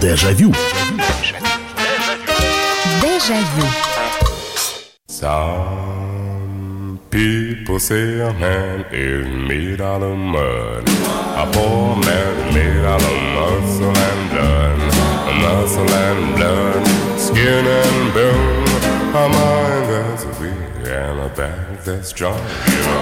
Дежавю. Дежавю. Some people say a man is made out of mud. A poor man is made out of muscle and blood. Muscle and blood, skin and bone. A mind that's weak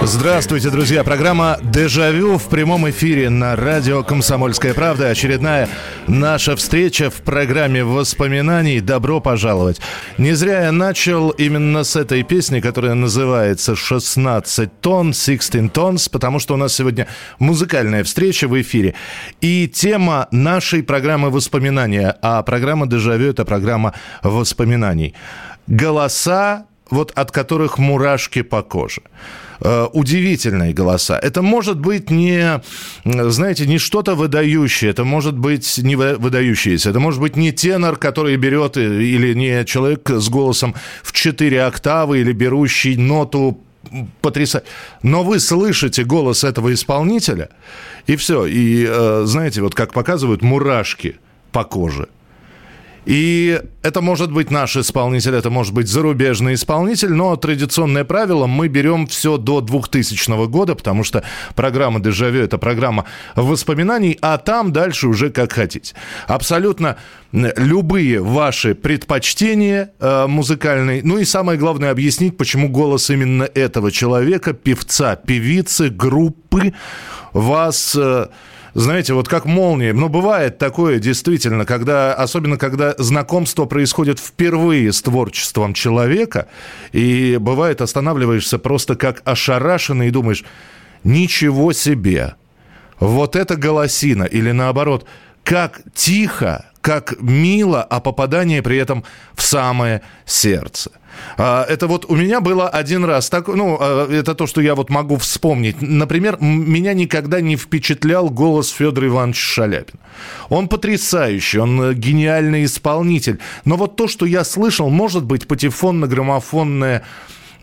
Здравствуйте, друзья. Программа «Дежавю» в прямом эфире на радио «Комсомольская правда». Очередная наша встреча в программе воспоминаний. Добро пожаловать. Не зря я начал именно с этой песни, которая называется «16 тонн», «16 tons», потому что у нас сегодня музыкальная встреча в эфире. И тема нашей программы воспоминания, а программа «Дежавю» — это программа воспоминаний. Голоса вот от которых мурашки по коже. Э, удивительные голоса. Это может быть не, знаете, не что-то выдающее, это может быть не выдающееся, это может быть не тенор, который берет, или не человек с голосом в 4 октавы, или берущий ноту потрясать. Но вы слышите голос этого исполнителя, и все. И, э, знаете, вот как показывают, мурашки по коже – и это может быть наш исполнитель, это может быть зарубежный исполнитель, но традиционное правило, мы берем все до 2000 года, потому что программа «Дежавю» — это программа воспоминаний, а там дальше уже как хотите. Абсолютно любые ваши предпочтения э, музыкальные, ну и самое главное объяснить, почему голос именно этого человека, певца, певицы, группы вас... Э, знаете, вот как молния. Но бывает такое действительно, когда, особенно когда знакомство происходит впервые с творчеством человека, и бывает останавливаешься просто как ошарашенный и думаешь, ничего себе, вот это голосина, или наоборот, как тихо, как мило, а попадание при этом в самое сердце. А, это вот у меня было один раз. Так, ну, а, это то, что я вот могу вспомнить. Например, меня никогда не впечатлял голос Федора Ивановича Шаляпина. Он потрясающий, он э, гениальный исполнитель. Но вот то, что я слышал, может быть, патефонно-граммофонная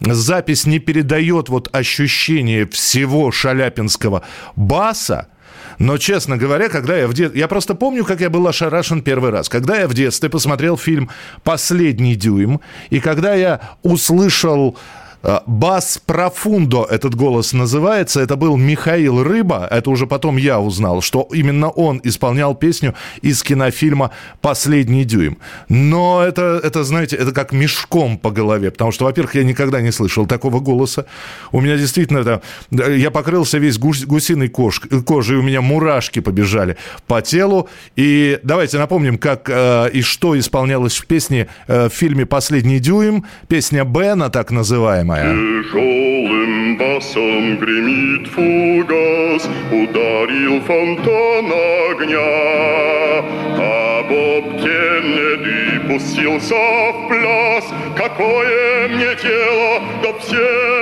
запись не передает вот ощущение всего шаляпинского баса, но, честно говоря, когда я в детстве... Я просто помню, как я был ошарашен первый раз. Когда я в детстве посмотрел фильм «Последний дюйм», и когда я услышал Бас Профундо этот голос называется. Это был Михаил Рыба. Это уже потом я узнал, что именно он исполнял песню из кинофильма «Последний дюйм». Но это, это знаете, это как мешком по голове. Потому что, во-первых, я никогда не слышал такого голоса. У меня действительно это... Я покрылся весь гусь, гусиной кож, кожей, у меня мурашки побежали по телу. И давайте напомним, как э, и что исполнялось в песне э, в фильме «Последний дюйм». Песня Бена, так называемая моя. Тяжелым басом гремит фугас, ударил фонтан огня. А Боб Кеннеди пустился в пляс, какое мне тело до всех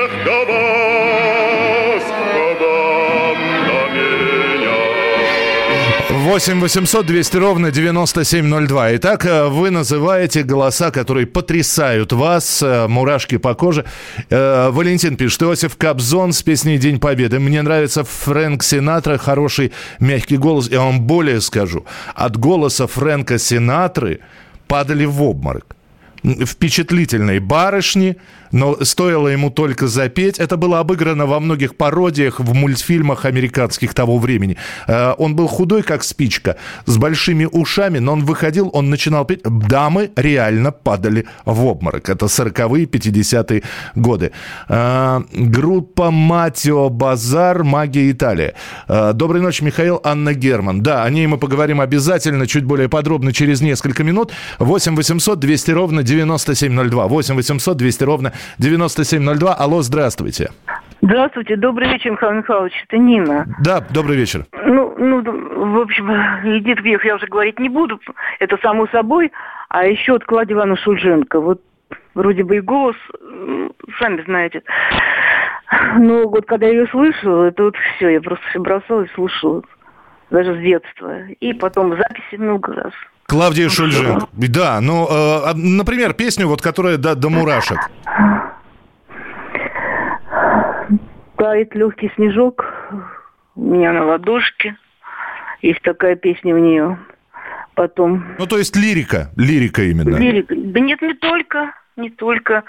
8 800 200 ровно 9702. Итак, э, вы называете голоса, которые потрясают вас, э, мурашки по коже. Э, Валентин пишет, Иосиф Кобзон с песней «День Победы». Мне нравится Фрэнк Синатра, хороший мягкий голос. Я вам более скажу. От голоса Фрэнка Синатры падали в обморок впечатлительной барышни, но стоило ему только запеть. Это было обыграно во многих пародиях в мультфильмах американских того времени. Э, он был худой, как спичка, с большими ушами, но он выходил, он начинал петь. Дамы реально падали в обморок. Это 40-е, 50-е годы. Э, группа Матио Базар, Магия Италия. Э, Доброй ночи, Михаил, Анна Герман. Да, о ней мы поговорим обязательно, чуть более подробно через несколько минут. 8 800 200 ровно 9702. 8 800 200 ровно 9702. Алло, здравствуйте. Здравствуйте, добрый вечер, Михаил Михайлович, это Нина. Да, добрый вечер. Ну, ну, в общем, Эдит Пьех я уже говорить не буду, это само собой. А еще от Клади Ивана Шульженко. Вот вроде бы и голос, сами знаете. Но вот когда я ее слышала, это вот все, я просто все бросала и слушала. Даже с детства. И потом записи много раз. Клавдия Шульженко. Да, ну, э, например, песню, вот, которая до, до мурашек. Тает легкий снежок у меня на ладошке. Есть такая песня у нее. потом. Ну, то есть лирика, лирика именно. Лирика. Да нет, не только, не только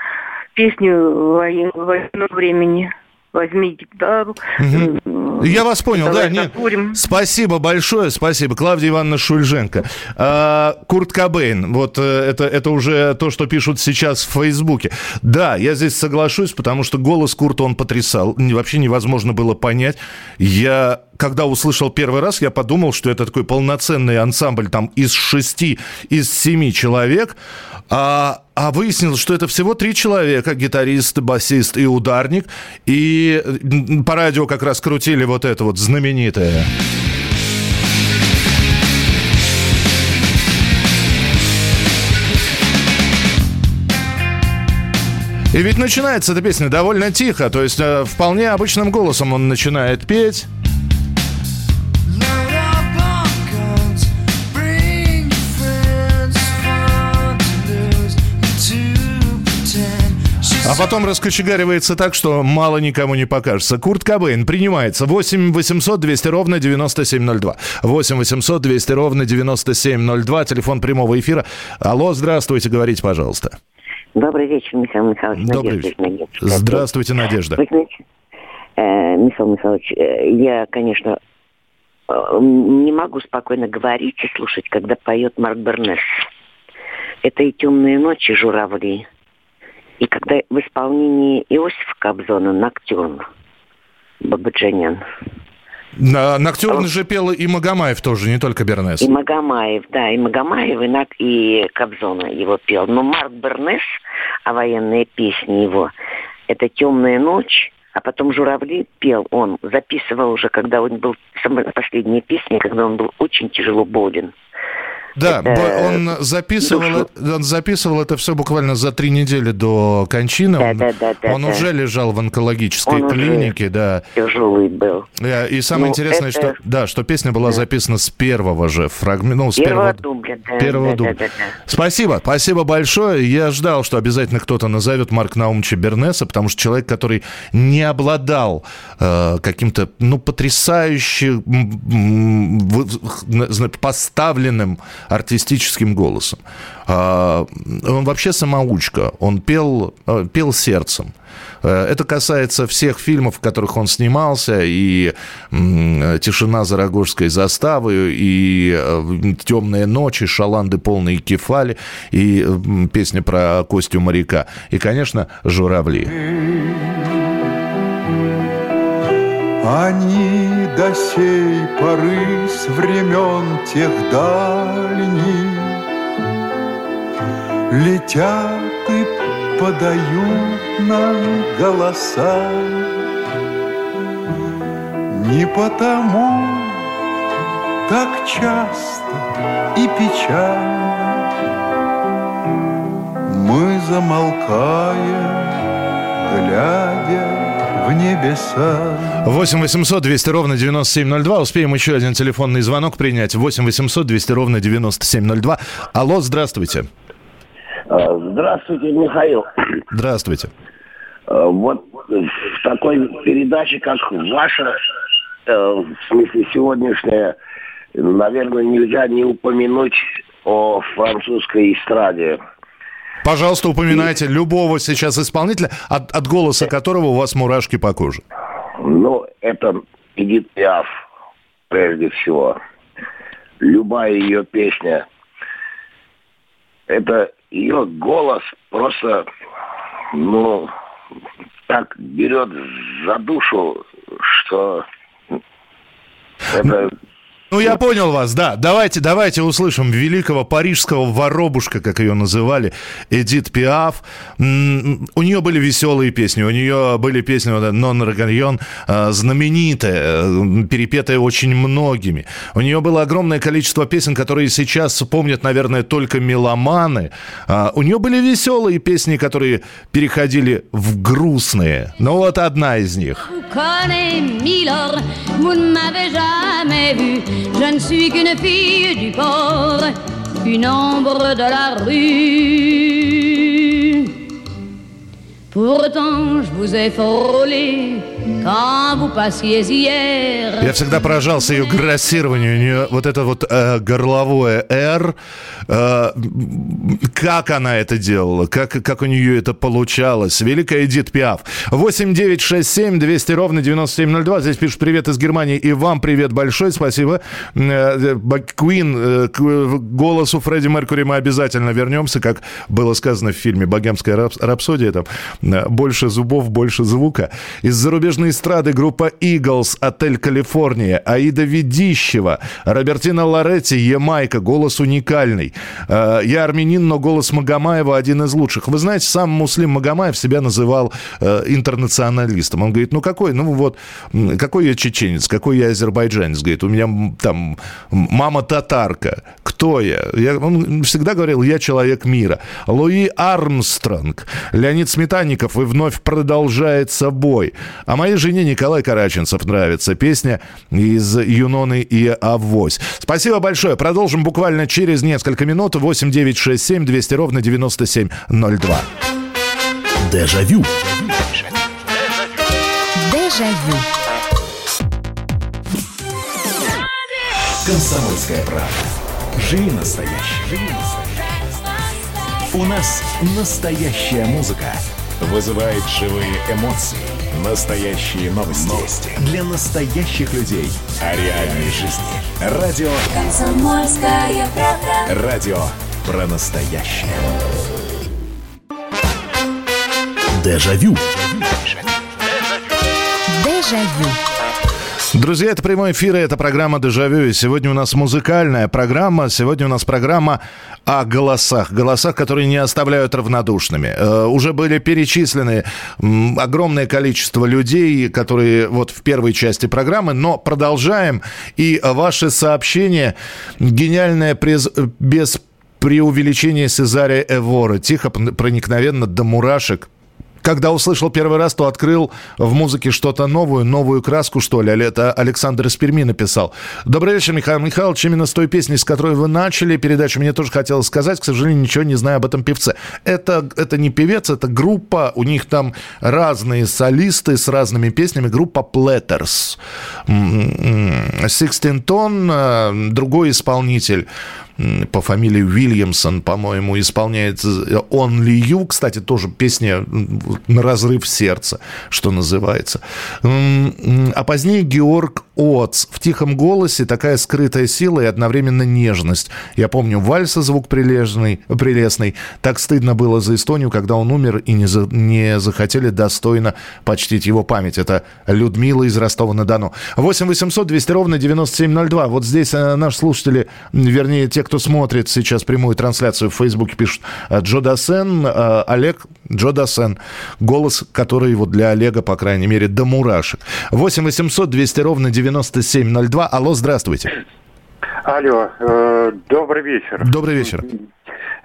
песни военного времени возьми гитару. Угу. Я вас понял, да, нет. Спасибо большое, спасибо. Клавдия Ивановна Шульженко. А, Курт Кобейн, вот э, это, это уже то, что пишут сейчас в Фейсбуке. Да, я здесь соглашусь, потому что голос Курта он потрясал. Вообще невозможно было понять. Я когда услышал первый раз, я подумал, что это такой полноценный ансамбль там из шести, из семи человек. А, а выяснилось, что это всего три человека, гитарист, басист и ударник. И по радио как раз крутили вот это вот знаменитое. И ведь начинается эта песня довольно тихо, то есть э, вполне обычным голосом он начинает петь. А потом раскочегаривается так, что мало никому не покажется. Курт Кобейн принимается. 8 800 200 ровно 9702. 8 800 200 ровно 9702. Телефон прямого эфира. Алло, здравствуйте, говорите, пожалуйста. Добрый вечер, Михаил Михайлович. Добрый вечер. Надежда. Здравствуйте, Надежда. Вы знаете, э, Михаил Михайлович, э, я, конечно, э, не могу спокойно говорить и слушать, когда поет Марк Бернес. Это и темные ночи, журавли, и когда в исполнении Иосифа Кобзона «Ноктюрн» Бабаджанян. На, Ноктюрн же пел и Магомаев тоже, не только Бернес. И Магомаев, да, и Магомаев, и, Нак, и Кобзона его пел. Но Марк Бернес, а военные песни его, это «Темная ночь», а потом «Журавли» пел он, записывал уже, когда он был, последние песни, когда он был очень тяжело болен. Да, это... он записывал, он записывал это все буквально за три недели до кончины. Да, он да, да, да, он да. уже лежал в онкологической он клинике, да. Тяжелый был. И самое ну, интересное, это... что да, что песня была да. записана с первого же фрагмента, ну, с первого, первого дубля. Да, первого да, дубля. Да, да, да. Спасибо, спасибо большое. Я ждал, что обязательно кто-то назовет Марк Наумовича Бернеса, потому что человек, который не обладал э, каким-то, ну, потрясающе поставленным артистическим голосом. А, он вообще самоучка, он пел, э, пел сердцем. Э, это касается всех фильмов, в которых он снимался, и «Тишина за Рогожской заставой», и э, «Темные ночи», «Шаланды полные кефали», и песня про Костю моряка, и, конечно, «Журавли». Они до сей поры с времен тех дальних Летят и подают нам голоса. Не потому так часто и печально Мы замолкаем, глядя в небеса. 8 800 200 ровно 9702. Успеем еще один телефонный звонок принять. 8 800 200 ровно 9702. Алло, здравствуйте. А, здравствуйте, Михаил. Здравствуйте. А, вот в такой передаче, как ваша, э, в смысле сегодняшняя, наверное, нельзя не упомянуть о французской эстраде. Пожалуйста, упоминайте любого сейчас исполнителя, от, от голоса которого у вас мурашки по коже. Ну, это Эдит Пиаф, прежде всего. Любая ее песня. Это ее голос просто, ну, так берет за душу, что это ну, я понял вас, да. Давайте, давайте услышим великого парижского воробушка, как ее называли, Эдит Пиаф. У нее были веселые песни, у нее были песни «Нон Рагальон», а, знаменитая, перепетая очень многими. У нее было огромное количество песен, которые сейчас помнят, наверное, только меломаны. А, у нее были веселые песни, которые переходили в грустные. Ну, вот одна из них. Je ne suis qu'une fille du port, une ombre de la rue. Я всегда поражался ее грассированию. У нее вот это вот э, горловое «Р». Э, как она это делала? Как, как у нее это получалось? Великая Эдит Пиаф. 8 9 6 7 200 ровно 9702. Здесь пишут привет из Германии. И вам привет большой. Спасибо. Куин, э, к голосу Фредди Меркури мы обязательно вернемся, как было сказано в фильме «Богемская рапсодия». Там больше зубов, больше звука. Из зарубежной эстрады группа Eagles, Отель Калифорния, Аида Ведищева, Робертина Лоретти, Ямайка, голос уникальный. Э, я армянин, но голос Магомаева один из лучших. Вы знаете, сам Муслим Магомаев себя называл э, интернационалистом. Он говорит, ну какой, ну вот, какой я чеченец, какой я азербайджанец. Говорит, у меня там мама татарка. Кто я? я он всегда говорил, я человек мира. Луи Армстронг, Леонид Сметанник, Овчинников и вновь продолжает собой. А моей жене Николай Караченцев нравится песня из Юноны и Авось. Спасибо большое. Продолжим буквально через несколько минут. 8 9 6 7 200 ровно 9702. Дежавю. Дежавю. Комсомольская правда. Живи настоящий. Живи настоящий. У нас настоящая музыка вызывает живые эмоции. Настоящие новости. новости. Для настоящих людей. О реальной жизни. Радио «Комсомольская правда». Радио про настоящее. Дежавю. Дежавю. Друзья, это прямой эфир, и это программа «Дежавю». И сегодня у нас музыкальная программа. Сегодня у нас программа о голосах. Голосах, которые не оставляют равнодушными. Э, уже были перечислены огромное количество людей, которые вот в первой части программы, но продолжаем. И ваши сообщения гениальное през... без преувеличения Сезария Эвора. Тихо, проникновенно, до мурашек когда услышал первый раз, то открыл в музыке что-то новую, новую краску, что ли. Это Александр из Перми написал. Добрый вечер, Михаил Михайлович. Именно с той песни, с которой вы начали передачу, мне тоже хотелось сказать. К сожалению, ничего не знаю об этом певце. Это, это не певец, это группа. У них там разные солисты с разными песнями. Группа Platters. Sixteen Ton, э, другой исполнитель по фамилии Уильямсон, по-моему, исполняет Only You. Кстати, тоже песня на разрыв сердца, что называется. А позднее Георг Оц. В тихом голосе такая скрытая сила и одновременно нежность. Я помню вальса звук прилежный, прелестный. Так стыдно было за Эстонию, когда он умер, и не, за, не захотели достойно почтить его память. Это Людмила из Ростова-на-Дону. 8 800 200 ровно 9702. Вот здесь э, наши слушатели, вернее, те, кто смотрит сейчас прямую трансляцию в Фейсбуке, пишут э, Джо Дасен, э, Олег Джо Дасен. Голос, который вот для Олега, по крайней мере, до мурашек. 8 800 200 ровно 9702. Алло, здравствуйте. Алло, э, добрый вечер. Добрый вечер.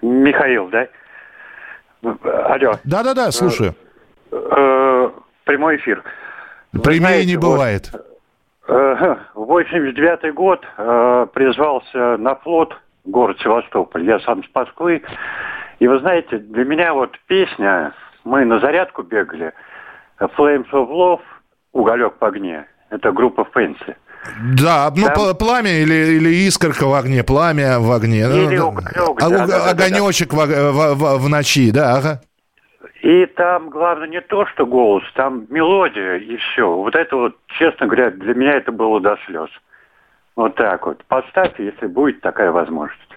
Михаил, да? Алло. Да-да-да, слушаю. Э, э, прямой эфир. Прямее не бывает. Вот, 89 год э, призвался на флот город Севастополь. Я сам с Москвы. И вы знаете, для меня вот песня, мы на зарядку бегали, Flames of Love, уголек в огне. Это группа Фэнси. Да, ну Там... пламя или, или искорка в огне, пламя в огне. Или уголек, а, да, да, огонечек да, да. В, в, в ночи, да, ага. И там главное не то, что голос, там мелодия и все. Вот это вот, честно говоря, для меня это было до слез. Вот так вот. Поставьте, если будет такая возможность.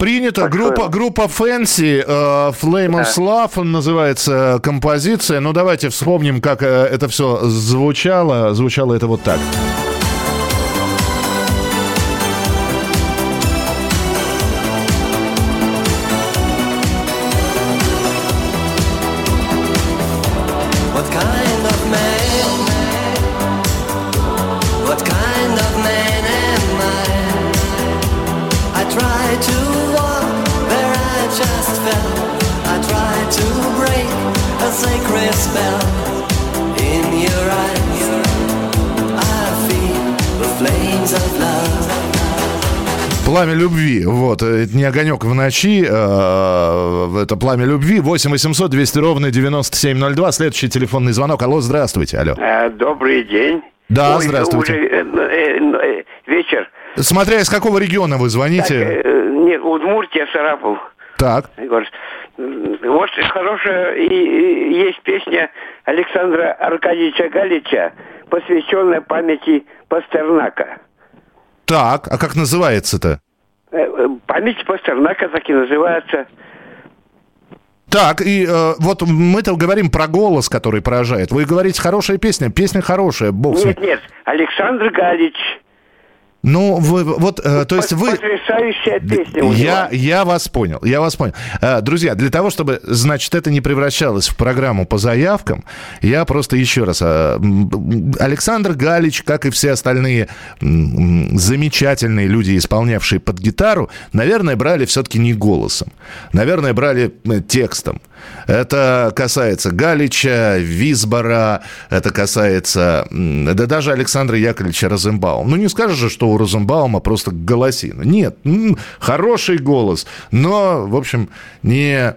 Принято. Большое группа, группа Fancy, uh, Flame of Love называется композиция. Ну, давайте вспомним, как uh, это все звучало. Звучало это вот так. Пламя любви. Вот. Это не огонек в ночи. э, Это пламя любви. 8 800 200 ровно 9702. Следующий телефонный звонок. Алло, здравствуйте. Алло. Э, Добрый день. Да, Ой, здравствуйте. Уже э, э, э, вечер. Смотря из какого региона вы Так, звоните. э, нет, Удмуртия, Сарапул. Так. Вот хорошая и, и есть песня Александра Аркадьевича Галича, посвященная памяти Пастернака. Так, а как называется-то? Память Пастернака так и называется. Так, и э, вот мы-то говорим про голос, который поражает. Вы говорите, хорошая песня. Песня хорошая, бог. Нет, нет, Александр Галич. Ну, вы, вот, э, то есть вы... Потрясающая песня у Я, него. я вас понял, я вас понял. Э, Друзья, для того, чтобы, значит, это не превращалось в программу по заявкам, я просто еще раз... э, Александр Галич, как и все остальные замечательные люди, исполнявшие под гитару, наверное, брали все-таки не голосом. Наверное, брали текстом. Это касается Галича, Висбора, это касается, да даже Александра Яковлевича Розенбаума. Ну, не скажешь же, что у Розенбаума просто голосина. Нет, хороший голос, но, в общем, не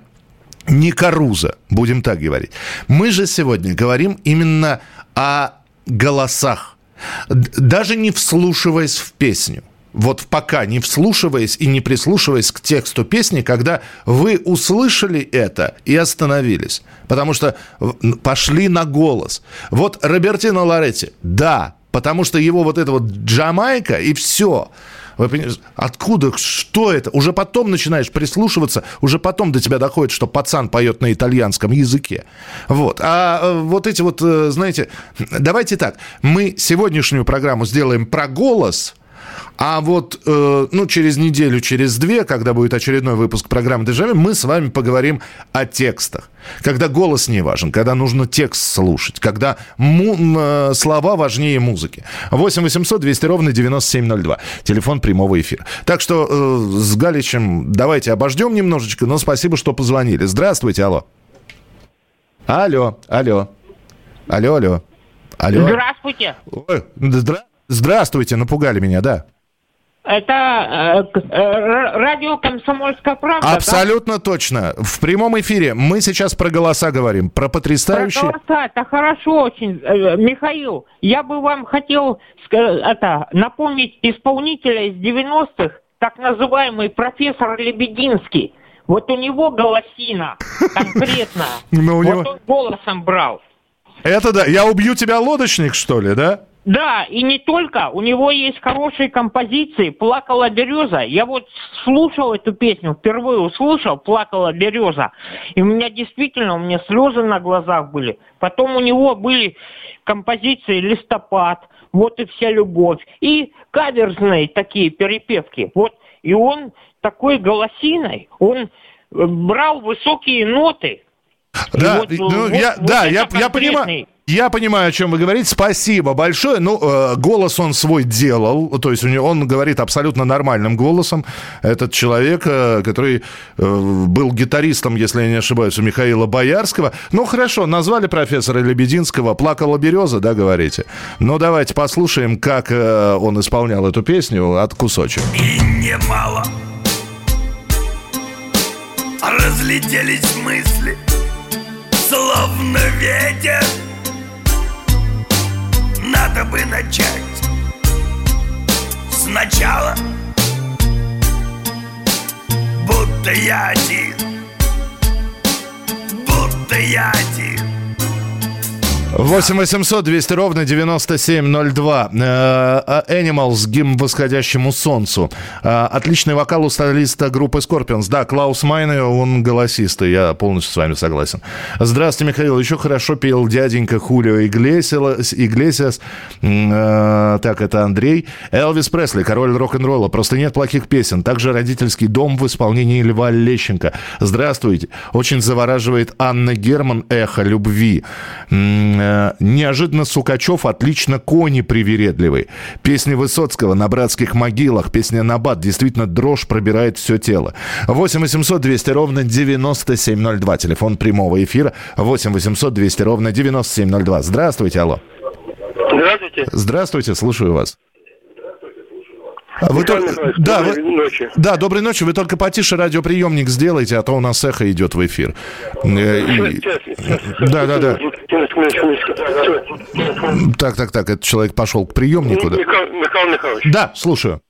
не Каруза, будем так говорить. Мы же сегодня говорим именно о голосах, даже не вслушиваясь в песню. Вот пока не вслушиваясь и не прислушиваясь к тексту песни, когда вы услышали это и остановились. Потому что пошли на голос. Вот Робертино Лоретти, да, потому что его вот это вот Джамайка и все. Вы понимаете, откуда, что это? Уже потом начинаешь прислушиваться, уже потом до тебя доходит, что пацан поет на итальянском языке. Вот. А э, вот эти вот, э, знаете, давайте так, мы сегодняшнюю программу сделаем про голос, а вот, э, ну, через неделю, через две, когда будет очередной выпуск программы «Дежавю», мы с вами поговорим о текстах. Когда голос не важен, когда нужно текст слушать, когда му- э, слова важнее музыки. 8 800 200 ровно 9702. Телефон прямого эфира. Так что э, с Галичем давайте обождем немножечко, но спасибо, что позвонили. Здравствуйте, алло. Алло, алло. Алло, алло. Алло. Здравствуйте. Ой, здра- Здравствуйте, напугали меня, да. Это э, э, радио «Комсомольская правда», да? Абсолютно точно. В прямом эфире мы сейчас про голоса говорим, про Про потрясающие... голоса, это хорошо очень. Э, Михаил, я бы вам хотел это, напомнить исполнителя из 90-х, так называемый профессор Лебединский. Вот у него голосина конкретно. Ну, вот он голосом брал. Это да. Я убью тебя, лодочник, что ли, да? Да, и не только. У него есть хорошие композиции. «Плакала береза». Я вот слушал эту песню, впервые услышал «Плакала береза». И у меня действительно, у меня слезы на глазах были. Потом у него были композиции «Листопад», «Вот и вся любовь». И каверзные такие перепевки. Вот, и он такой голосиной, он э, брал высокие ноты. Да, вот, ну, вот- я, вот да, я, я понимаю. Я понимаю, о чем вы говорите. Спасибо большое. Ну, э, голос он свой делал. То есть у него, он говорит абсолютно нормальным голосом. Этот человек, э, который э, был гитаристом, если я не ошибаюсь, у Михаила Боярского. Ну, хорошо, назвали профессора Лебединского. Плакала береза, да, говорите? Ну, давайте послушаем, как э, он исполнял эту песню от кусочек. И немало Разлетелись мысли Словно ветер Надо бы начать. Сначала Будто я один. Будто я один 8 800 200 ровно 9702. Э, Animals, гимн восходящему солнцу. Э, Отличный вокал у солиста группы Scorpions. Да, Клаус Майне, он голосистый, я полностью с вами согласен. Здравствуйте, Михаил. Еще хорошо пел дяденька Хулио Иглесиас. Иглесиас. Э, Так, это Андрей. Элвис Пресли, король рок-н-ролла. Просто нет плохих песен. Также родительский дом в исполнении Льва Лещенко. Здравствуйте. Очень завораживает Анна Герман «Эхо любви». Э, Неожиданно Сукачев отлично кони привередливый. Песни Высоцкого на братских могилах. Песня Набат. Действительно, дрожь пробирает все тело. 8 800 200 ровно 9702. Телефон прямого эфира. 8 800 200 ровно 9702. Здравствуйте, алло. Здравствуйте. Здравствуйте, слушаю вас. А вы Михаил только- да, доброй вы- ночи. Да, доброй ночи. Вы только потише радиоприемник сделайте, а то у нас эхо идет в эфир. Э, Сейчас, сейчас, сейчас. Да, да, да. Так, так, так, этот человек пошел к приемнику, да? Михаил Михаил Михайлович, Да, слушаю.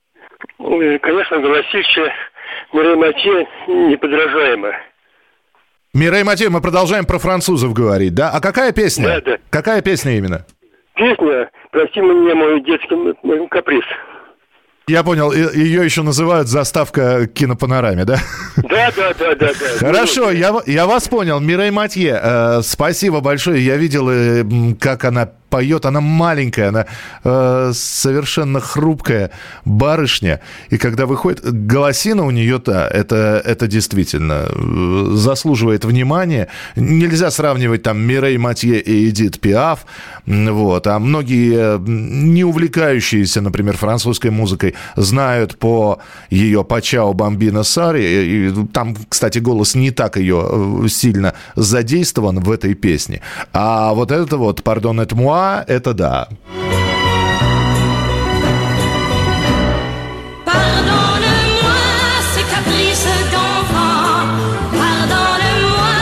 конечно, голосище Мирей Матье неподражаемо. Мирей Матей, мы продолжаем про французов говорить, да? А какая песня? Да, да. Какая песня именно? Песня «Прости мне мой детский каприз». Я понял, ее еще называют заставка к кинопанораме, да? Да, да, да, да, да. Хорошо, я, в- я вас понял. Мирей Матье, э, спасибо большое. Я видел, э, как она поет. Она маленькая, она э, совершенно хрупкая барышня. И когда выходит, голосина у нее-то, это, это действительно э, заслуживает внимания. Нельзя сравнивать там Мирей Матье и Эдит Пиаф. Вот. А многие э, не увлекающиеся, например, французской музыкой, знают по ее «Пачао Бомбина Сари». Там, кстати, голос не так ее э, сильно задействован в этой песне. А вот это вот «Пардон, это муа» это да. Pardonne-moi ces caprices d'enfant. Pardonne-moi,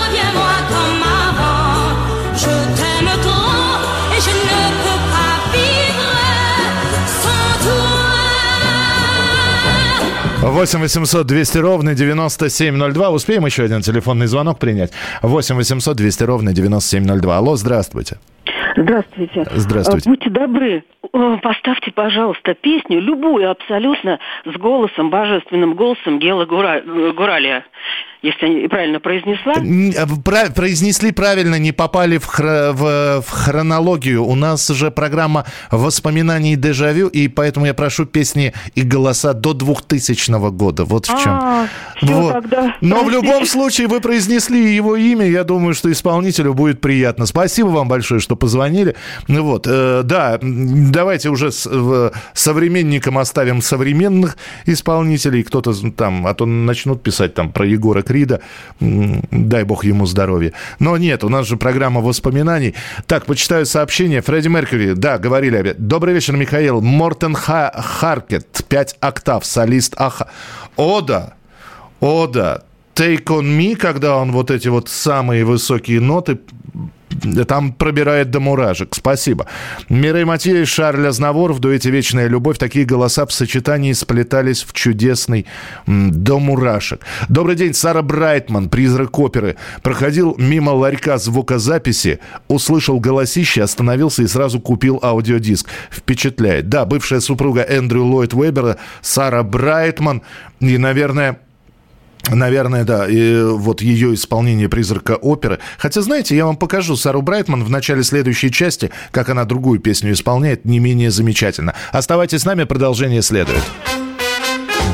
reviens-moi comme avant. Je t'aime trop et je ne peux pas vivre sans toi. 8 800 200 ровно 9702. Успеем еще один телефонный звонок принять? 8 800 200 ровно 9702. Алло, здравствуйте. Здравствуйте. Здравствуйте. А, Будьте добры, э, поставьте, пожалуйста, песню, любую абсолютно, с голосом, божественным голосом Гела Гура- э, Гуралия, если я правильно произнесла. А, пра- Произнесли правильно, не попали в, хро- в- в хронологию. У нас же программа воспоминаний дежавю, и поэтому я прошу песни и голоса до 2000 года. Вот в чем. А, Вот. тогда Но в любом случае вы произнесли его имя. Я думаю, что исполнителю будет приятно. Спасибо вам большое, что позвонили. Ну вот, э, да, давайте уже с, в- современникам оставим современных исполнителей. Кто-то там, а то начнут писать там про Егора Крида. Дай бог ему здоровья. Но нет, у нас же программа воспоминаний. Так, почитаю сообщение. Фредди Меркьюри, да, говорили опять. Добрый вечер, Михаил. Мортен Ха- Харкет, 5 октав, солист Аха. О, да. О, да. Take on me, когда он вот эти вот самые высокие ноты там пробирает до мурашек. Спасибо. Мирей Матье и Шарль Азнавор в дуэте «Вечная любовь». Такие голоса в сочетании сплетались в чудесный до мурашек. Добрый день, Сара Брайтман, призрак оперы. Проходил мимо ларька звукозаписи, услышал голосище, остановился и сразу купил аудиодиск. Впечатляет. Да, бывшая супруга Эндрю Ллойд Уэббера, Сара Брайтман. И, наверное, Наверное, да. И вот ее исполнение призрака оперы. Хотя, знаете, я вам покажу Сару Брайтман в начале следующей части, как она другую песню исполняет, не менее замечательно. Оставайтесь с нами, продолжение следует.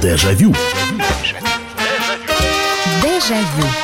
Дежавю. Дежавю. Челябинск,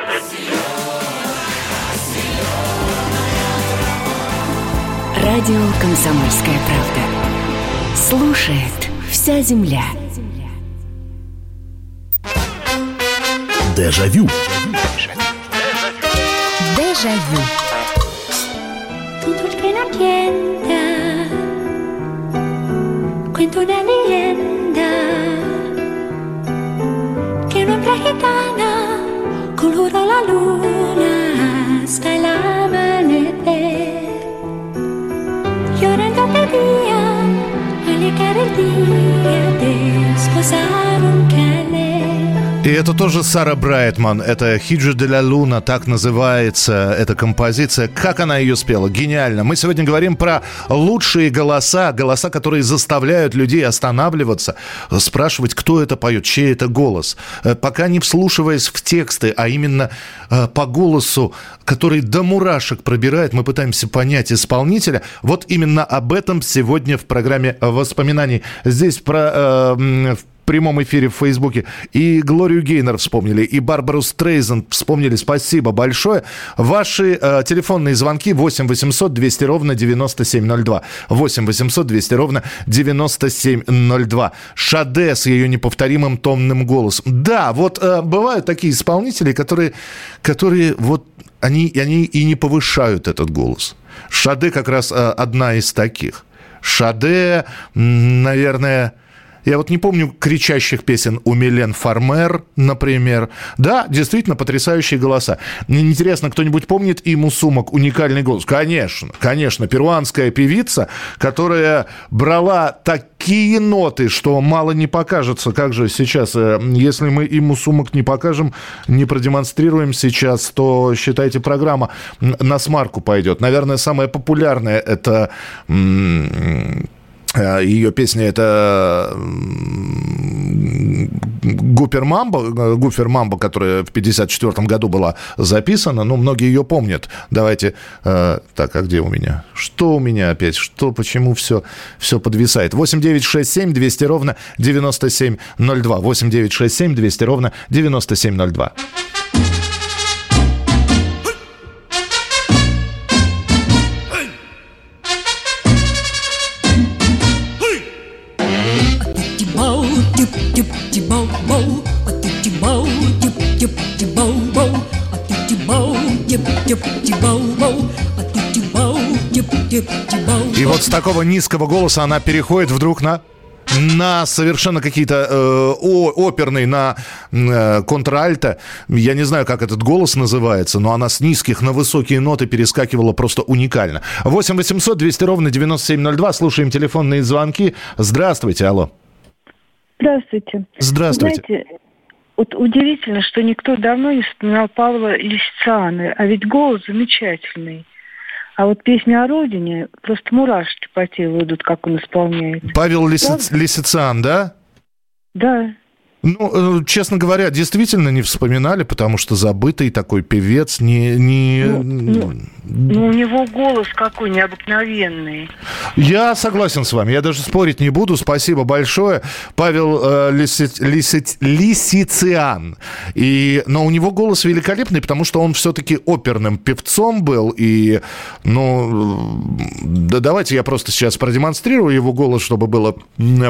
Радио «Комсомольская правда». Слушает вся земля. Дежавю. Дежавю. Tutto che la cuento una leyenda que una gitana coloró la luna hasta el querer día desposar. И это тоже Сара Брайтман. Это «Хиджи де ла Луна», так называется эта композиция. Как она ее спела? Гениально. Мы сегодня говорим про лучшие голоса, голоса, которые заставляют людей останавливаться, спрашивать, кто это поет, чей это голос. Э, Пока не вслушиваясь в тексты, а именно э, по голосу, который до мурашек пробирает, мы пытаемся понять исполнителя. Вот именно об этом сегодня в программе воспоминаний. Здесь про, э, в прямом эфире в Фейсбуке. И Глорию Гейнер вспомнили, и Барбару Стрейзен вспомнили. Спасибо большое. Ваши э, телефонные звонки 8 800 200 ровно 9702. 8 800 200 ровно 9702. Шаде с ее неповторимым томным голосом. Да, вот э, бывают такие исполнители, которые, которые вот они, они и не повышают этот голос. Шаде как раз э, одна из таких. Шаде, наверное, я вот не помню кричащих песен у Милен Фармер, например. Да, действительно, потрясающие голоса. Мне интересно, кто-нибудь помнит Иму Сумок уникальный голос? Конечно, конечно. Перуанская певица, которая брала такие ноты, что мало не покажется. Как же сейчас, э, если мы Иму Сумок не покажем, не продемонстрируем сейчас, то, считайте, программа на смарку пойдет. Наверное, самая популярная это... Э, Ее песня это Гупер Мамбо, э, Гуфер Мамбо, которая в 54 году была записана. Ну, многие ее помнят. Давайте... э, так, а где у меня? Что у меня опять? Что, почему все, все подвисает? 8 9 6 7 200 ровно 9702. 8 9 6 7 200 ровно 9702. И вот с такого низкого голоса она переходит вдруг на на совершенно какие-то э, о- оперные, на э, контральто. Я не знаю, как этот голос называется, но она с низких на высокие ноты перескакивала просто уникально. 8 800 200 ровно 9702. Слушаем телефонные звонки. Здравствуйте, алло. Здравствуйте. Здравствуйте. Знаете, вот удивительно, что никто давно не вспоминал Павла Лисициана, а ведь голос замечательный. А вот песня о родине, просто мурашки по телу идут, как он исполняет. Павел Лисиц- Лисициан, да? Да. Ну, э, честно говоря, действительно не вспоминали, потому что забытый такой певец, не... не... Ну, у него голос какой необыкновенный. Я согласен с вами, я даже спорить не буду. Спасибо большое. Павел э, Лиси- Лиси- Лисициан. И, но у него голос великолепный, потому что он все-таки оперным певцом был. И, ну, да давайте я просто сейчас продемонстрирую его голос, чтобы было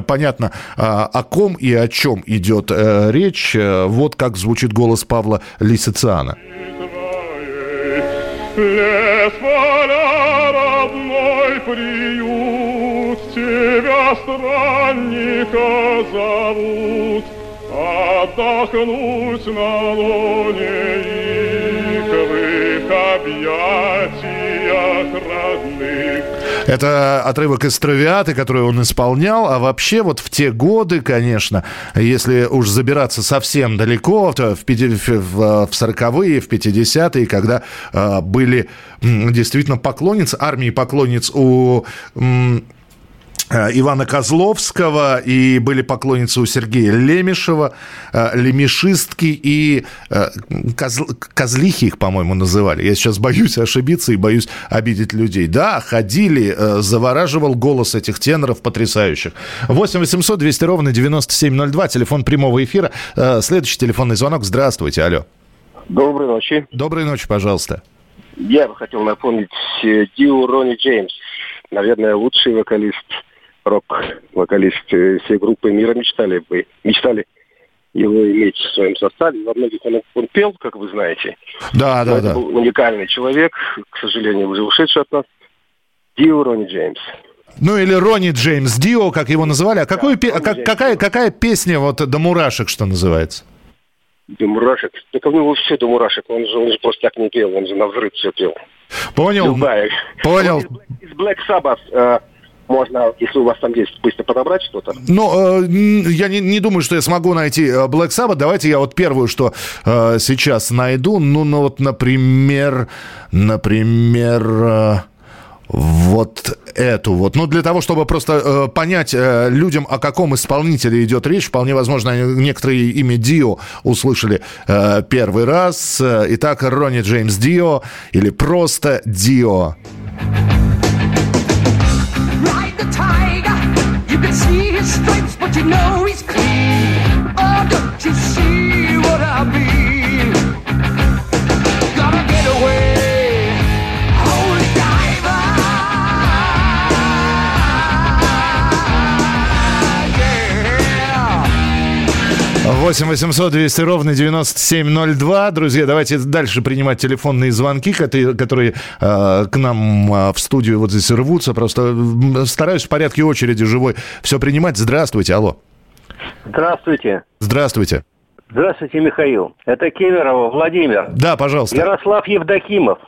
понятно, а, о ком и о чем идет э, речь. Э, Вот как звучит голос Павла Лисициана. Лес поля, родной приют, Тебя странника зовут, Отдохнуть на лоне их В их объятиях родных. Это отрывок из «Травиаты», который он исполнял. А вообще вот в те годы, конечно, если уж забираться совсем далеко, то в, пяти- в, в- в 40-е, в 50-е, когда э, были действительно поклонницы, армии поклонниц у... Ивана Козловского, и были поклонницы у Сергея Лемешева, э, лемешистки и э, козл- козлихи их, по-моему, называли. Я сейчас боюсь ошибиться и боюсь обидеть людей. Да, ходили, э, завораживал голос этих теноров потрясающих. 8 800 200 ровно 9702, телефон прямого эфира. Э, Следующий телефонный звонок. Здравствуйте, алло. Доброй ночи. Доброй ночи, пожалуйста. Я бы хотел напомнить э, Дио Ронни Джеймс. Наверное, лучший вокалист, рок-вокалист э, всей группы мира мечтали бы, мечтали его иметь в своем составе. Во многих он, он пел, как вы знаете. Да, да, да. был уникальный человек, к сожалению, уже ушедший от нас. Дио Ронни Джеймс. Ну или Ронни Джеймс Дио, как его называли. А, какую пе- а как- какая, какая песня вот до мурашек, что называется? До мурашек. Так у него все до мурашек. Он же, он же просто так не пел, он же на взрыв все пел. Понял. Любая. Понял. Из, Black- из Black Sabbath. Можно, если у вас там есть, быстро подобрать что-то. Ну, э, я не, не думаю, что я смогу найти э, Black Sabbath. Давайте я вот первую, что э, сейчас найду. Ну, ну вот, например, например, э, вот эту вот. Ну, для того, чтобы просто э, понять э, людям, о каком исполнителе идет речь, вполне возможно, некоторые имя Дио услышали э, первый раз. Э, Итак, Ронни Джеймс Дио или просто Дио. The tiger. You can see his stripes, but you know he's clean. 8 800 200 ровно 9702. Друзья, давайте дальше принимать телефонные звонки, которые, э, к нам э, в студию вот здесь рвутся. Просто стараюсь в порядке очереди живой все принимать. Здравствуйте, алло. Здравствуйте. Здравствуйте. Здравствуйте, Михаил. Это Кемерово, Владимир. Да, пожалуйста. Ярослав Евдокимов.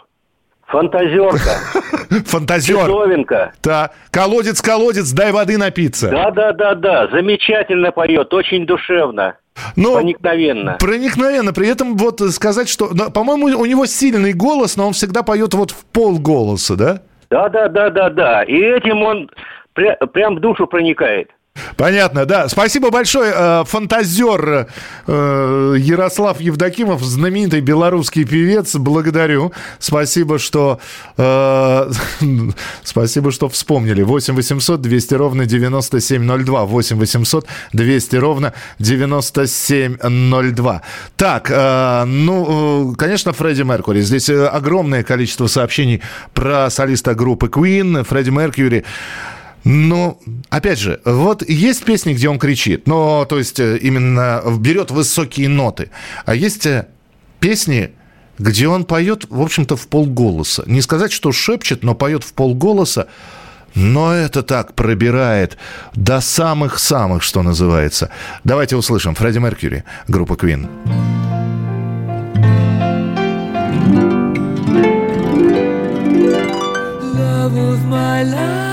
Фантазерка. Фантазер. Часовенко. Да. Колодец, колодец, дай воды напиться. Да, да, да, да. Замечательно поет, очень душевно. Ну, проникновенно. Проникновенно. При этом вот сказать, что... По-моему, у него сильный голос, но он всегда поет вот в полголоса, да? Да, да, да, да, да. И этим он пря- прям в душу проникает. Понятно, да. Спасибо большое. Э, Фантазер э, Ярослав Евдокимов, знаменитый белорусский певец. Благодарю. Спасибо, что э, спасибо, что вспомнили. 8 800 200 ровно 9702. 8 800 200 ровно 9702. Так, ну, конечно, Фредди Меркьюри. Здесь огромное количество сообщений про солиста группы Queen. Фредди Меркьюри. Ну, опять же, вот есть песни, где он кричит, но, то есть, э, именно берет высокие ноты. А есть э, песни, где он поет, в общем-то, в полголоса. Не сказать, что шепчет, но поет в полголоса. Но это так пробирает до самых-самых, что называется. Давайте услышим. Фредди Меркьюри, группа Queen. Love of my life,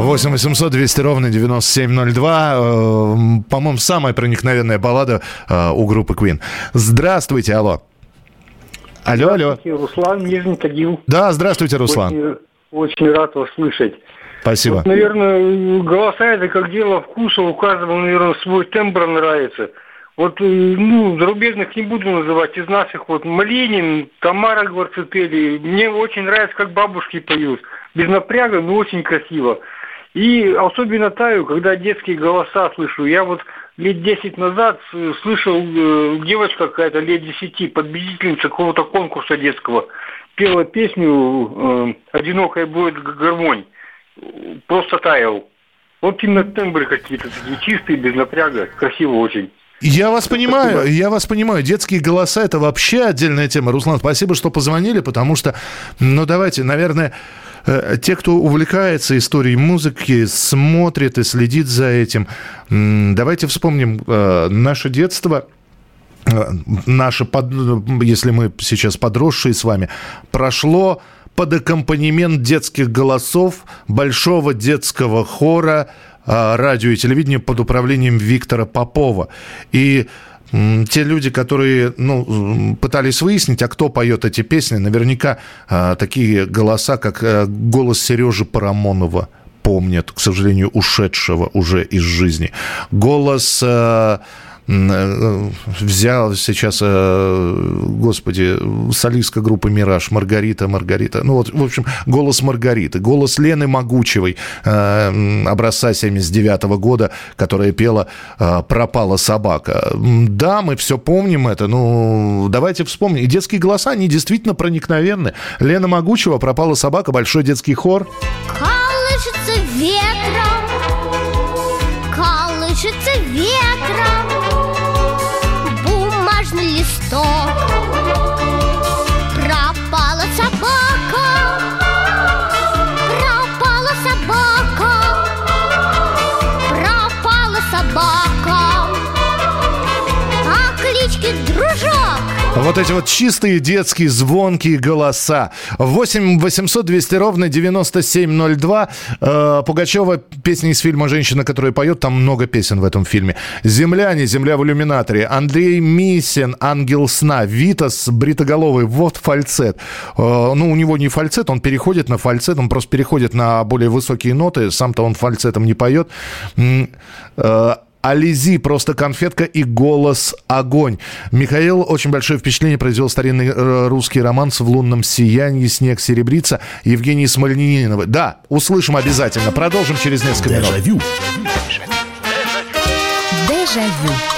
8 800 200 ровно 9702. Э, По-моему, самая проникновенная баллада э, у группы Queen. Здравствуйте, алло. Алло, алло. Руслан, Нижний Тагил. Да, здравствуйте, Руслан. Очень, очень рад вас слышать. Спасибо. Вот, наверное, голоса это как дело вкуса, у каждого, наверное, свой тембр нравится. Вот, э, ну, зарубежных не буду называть, из наших, вот, Малинин, Тамара Гварцетели, мне очень нравится, как бабушки поют. Без напряга, но очень красиво. И особенно таю, когда детские голоса слышу. Я вот лет 10 назад э, слышал, э, девочка какая-то лет 10, победительница какого-то конкурса детского, пела песню э, «Одинокая будет гармонь». Просто таял. Вот именно тембры какие-то такие чистые, без напряга, красиво очень. Я вас понимаю, я вас понимаю. Детские голоса это вообще отдельная тема. Руслан, спасибо, что позвонили, потому что, ну давайте, наверное, те, кто увлекается историей музыки, смотрит и следит за этим, давайте вспомним э, наше детство. э, Наше, если мы сейчас подросшие с вами, прошло под аккомпанемент детских голосов большого детского хора радио и телевидения под управлением Виктора Попова. И те люди, которые ну, пытались выяснить, а кто поет эти песни, наверняка а, такие голоса, как а, голос Сережи Парамонова, помнят, к сожалению, ушедшего уже из жизни. Голос э, э, взял сейчас, э, господи, солистка группы «Мираж», Маргарита, Маргарита. Ну вот, в общем, голос Маргариты, голос Лены Могучевой, э, образца 79 года, которая пела э, «Пропала собака». Да, мы все помним это, ну, давайте вспомним. И детские голоса, они действительно проникновенны. Лена Могучева, «Пропала собака», большой детский хор. Call ветром, колышется ветром Вот эти вот чистые детские звонкие голоса. 8 800 200 ровно 9702. Э, Пугачева, песня из фильма «Женщина, которая поет». Там много песен в этом фильме. «Земляне», «Земля в иллюминаторе». Андрей Мисин, «Ангел сна». Витас, бритоголовый. Вот фальцет. Э, ну, у него не фальцет, он переходит на фальцет. Он просто переходит на более высокие ноты. Сам-то он фальцетом не поет. Э, Ализи, просто конфетка и голос огонь. Михаил очень большое впечатление произвел старинный э, русский романс «В лунном сиянии снег серебрится» Евгений Смольнининовой. Да, услышим обязательно. Продолжим через несколько минут. Дежавю. Дежавю.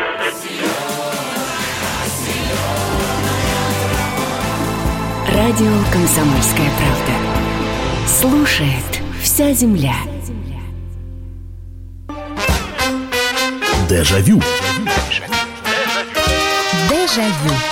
Радио «Комсомольская правда». Слушает вся земля. Дежавю. Дежавю. лунном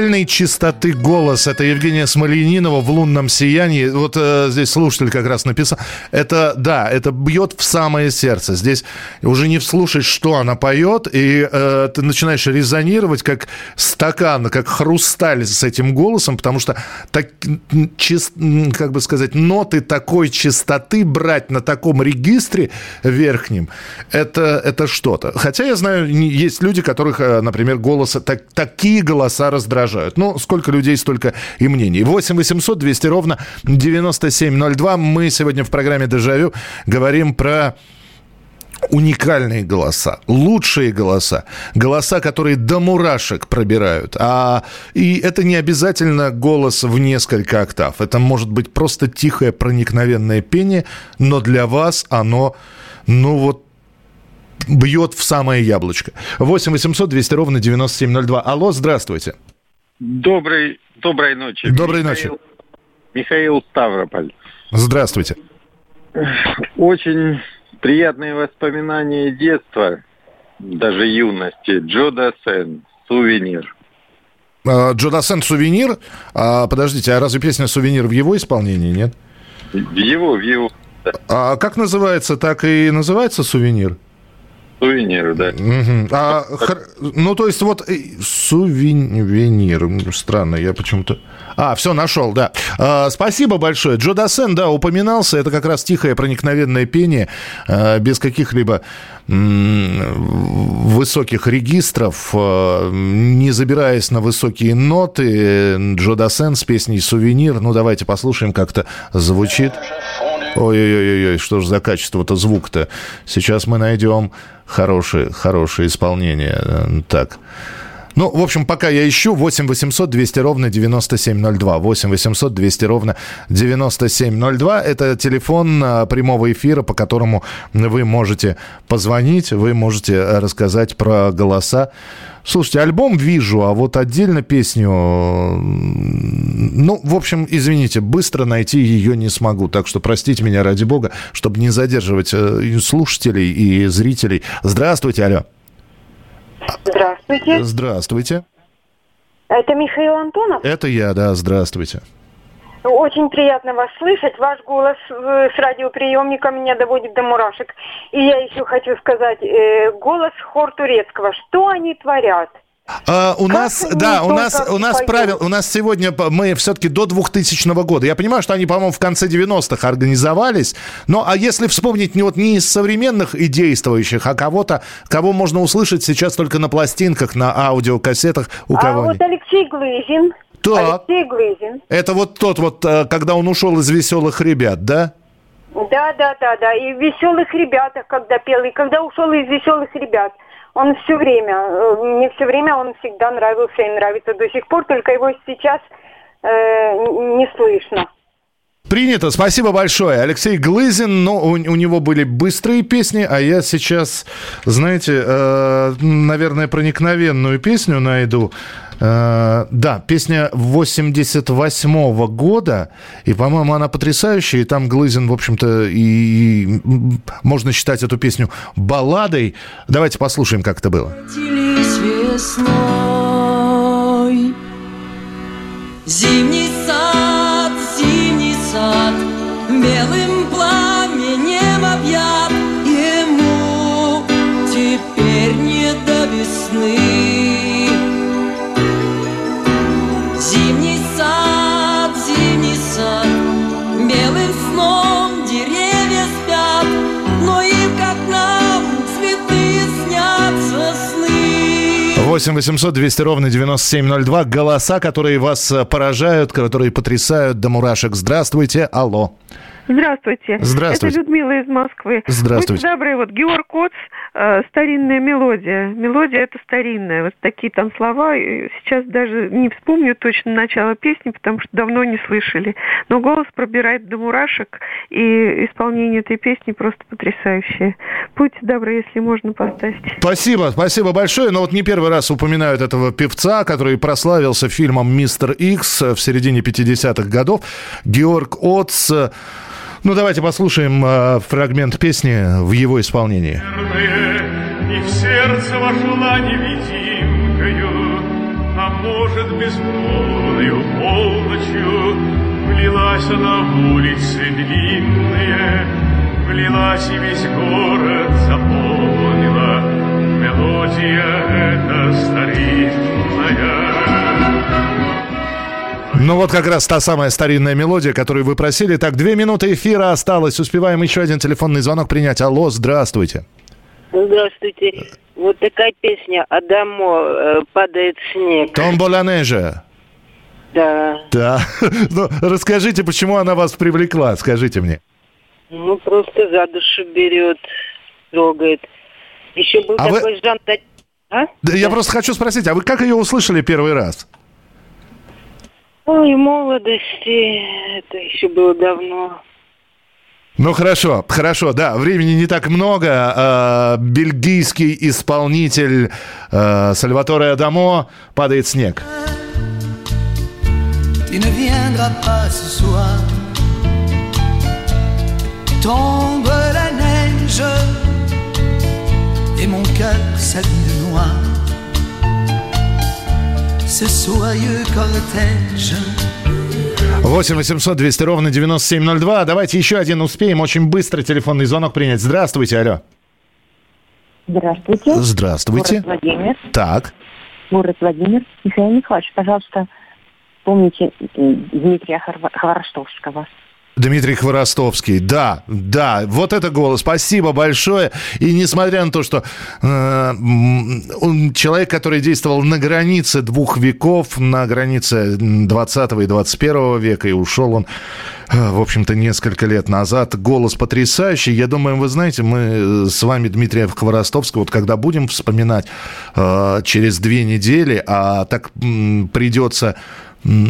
Уникальной чистоты голос. Это Евгения Смоленинова в «Лунном сиянии». Вот э, здесь слушатель как раз написал. Это, да, это бьет в самое сердце. Здесь уже не вслушать, что она поет, и э, ты начинаешь резонировать как стакан, как хрусталь с этим голосом, потому что, так, м, чис- м, как бы сказать, ноты такой чистоты брать на таком регистре верхнем, это, это что-то. Хотя я знаю, есть люди, которых, э, например, голоса, так, такие голоса раздражают. Ну, сколько людей, столько и мнений. 8 800 200 ровно 9702. Мы сегодня в программе «Дежавю» говорим про уникальные голоса, лучшие голоса, голоса, которые до мурашек пробирают. А, и это не обязательно голос в несколько октав. Это может быть просто тихое проникновенное пение, но для вас оно, ну вот, бьет в самое яблочко. 8 800 200 ровно 9702. Алло, здравствуйте. Доброй, доброй ночи. Доброй ночи. Михаил Ставрополь. Здравствуйте. Очень приятные воспоминания детства, даже юности. Джо Дассен, «Сувенир». А, Джо Дассен «Сувенир». А, подождите, а разве песня «Сувенир» в его исполнении, нет? В его, в его. А как называется, так и называется «Сувенир»? «Сувенир», да. Мгм. А, хор- ну, то есть вот э, сувенир. М, Странно, я почему-то... А, все, нашел, да. А, спасибо большое. Джо Дассен, да, упоминался. Это как раз тихое проникновенное пение, а, без каких-либо м, высоких регистров, а, не забираясь на высокие ноты. Джо Дассен с песней «Сувенир». Ну, давайте послушаем, как это звучит. Ой-ой-ой, что же за качество-то звук-то? Сейчас мы найдем хорошее, хорошее исполнение. Э, Так. Ну, в общем, пока я ищу, 8 800 200 ровно 9702. 8 800 200 ровно 9702. Это телефон а, прямого эфира, по которому вы можете позвонить, вы можете э, рассказать про голоса. Слушайте, альбом вижу, а вот отдельно песню... Ну, в общем, извините, быстро найти ее не смогу. Так что простите меня ради бога, чтобы не задерживать э, слушателей и зрителей. Здравствуйте, алло. Здравствуйте. Здравствуйте. Это Михаил Антонов. Это я, да, здравствуйте. Очень приятно вас слышать. Ваш голос э, с радиоприемника меня доводит до мурашек. И я еще хочу сказать, э, голос хор турецкого. Что они творят? А, у нас, они да, у нас, у нас правил, у нас сегодня мы все-таки до 2000 года. Я понимаю, что они, по-моему, в конце 90-х организовались. Но а если вспомнить не вот не из современных и действующих, а кого-то, кого можно услышать сейчас только на пластинках, на аудиокассетах у а кого вот Алексей Глызин. Так. Алексей Глызин. Это вот тот вот, э, когда он ушел из веселых ребят, да? Да, да, да, да. И в веселых ребятах, когда пел, и когда ушел из веселых ребят. Он все время, э, мне все время он всегда нравился и нравится до сих пор, только его сейчас э, не слышно. Принято, спасибо большое. Алексей Глызин, но у, у него были быстрые песни, а я сейчас, знаете, э, наверное, проникновенную песню найду. Э, да, песня 88 года, и, по-моему, она потрясающая, и там Глызин, в общем-то, и, и, можно считать эту песню балладой. Давайте послушаем, как это было. Весной. Зимний 8 800 200 ровно 9702. Голоса, которые вас э, поражают, которые потрясают до мурашек. Здравствуйте, алло. Здравствуйте. Здравствуйте. Это Людмила из Москвы. Здравствуйте. Будьте добры, вот Георг Коц, э, старинная мелодия. Мелодия это старинная. Вот такие там слова. Сейчас даже не вспомню точно начало песни, потому что давно не слышали. Но голос пробирает до мурашек, и исполнение этой песни просто потрясающее. Будьте добры, если можно, поставьте. Спасибо, спасибо большое. Но вот не первый раз упоминают этого певца, который прославился фильмом «Мистер Икс» в середине 50-х годов. Георг Отц. Ну, давайте послушаем э, фрагмент песни в его исполнении. И в сердце вошла невидимкою, А может, безмолвною полночью Влилась она в улицы длинные, Влилась и весь город заполнила Мелодия эта старинная. Ну, вот как раз та самая старинная мелодия, которую вы просили. Так, две минуты эфира осталось. Успеваем еще один телефонный звонок принять. Алло, здравствуйте. Здравствуйте. Вот такая песня «Адамо э, падает снег». Томболанежа. Да. Да. Ну, расскажите, почему она вас привлекла, скажите мне. Ну, просто за душу берет, трогает. Еще был А вы- такой Жан Та- А? Да, Я просто хочу спросить, а вы как ее услышали первый раз? Ой, молодости. Это еще было давно. Ну хорошо, хорошо, да, времени не так много. Э, бельгийский исполнитель э, Сальваторе Адамо «Падает снег». Tu ne viendras pas ce soir. Tombe la neige et mon cœur s'habille de noir. Ce soyeux cortège 8 800 200 ровно 9702. Давайте еще один успеем. Очень быстро телефонный звонок принять. Здравствуйте, алло. Здравствуйте. Здравствуйте. Город Владимир. Так. Город Владимир. Михаил Михайлович, пожалуйста, помните Дмитрия Хворостовского. Дмитрий Хворостовский. Да, да, вот это голос. Спасибо большое. И несмотря на то, что э, он человек, который действовал на границе двух веков, на границе 20 и 21 века, и ушел он э, в общем-то, несколько лет назад. Голос потрясающий. Я думаю, вы знаете, мы э, с вами, Дмитрия Хворостовского, вот когда будем вспоминать э, через две недели, а так м, придется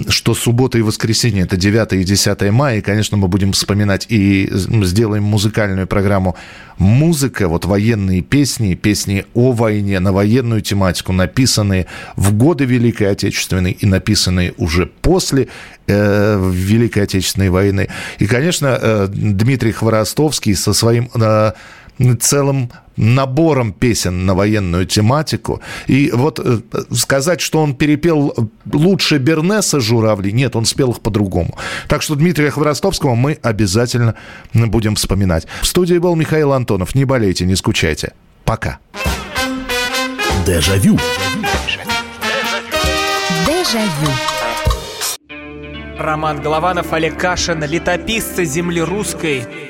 что суббота и воскресенье это 9 и 10 мая, и, конечно, мы будем вспоминать и сделаем музыкальную программу «Музыка», вот военные песни, песни о войне, на военную тематику, написанные в годы Великой Отечественной и написанные уже после э, Великой Отечественной войны. И, конечно, э, Дмитрий Хворостовский со своим э, целым набором песен на военную тематику. И вот э, сказать, что он перепел лучше Бернеса «Журавли», нет, он спел их по-другому. Так что Дмитрия Хворостовского мы обязательно будем вспоминать. В студии был Михаил Антонов. Не болейте, не скучайте. Пока. Дежавю. Дежавю. Роман Голованов, Олег Кашин, летописцы земли русской.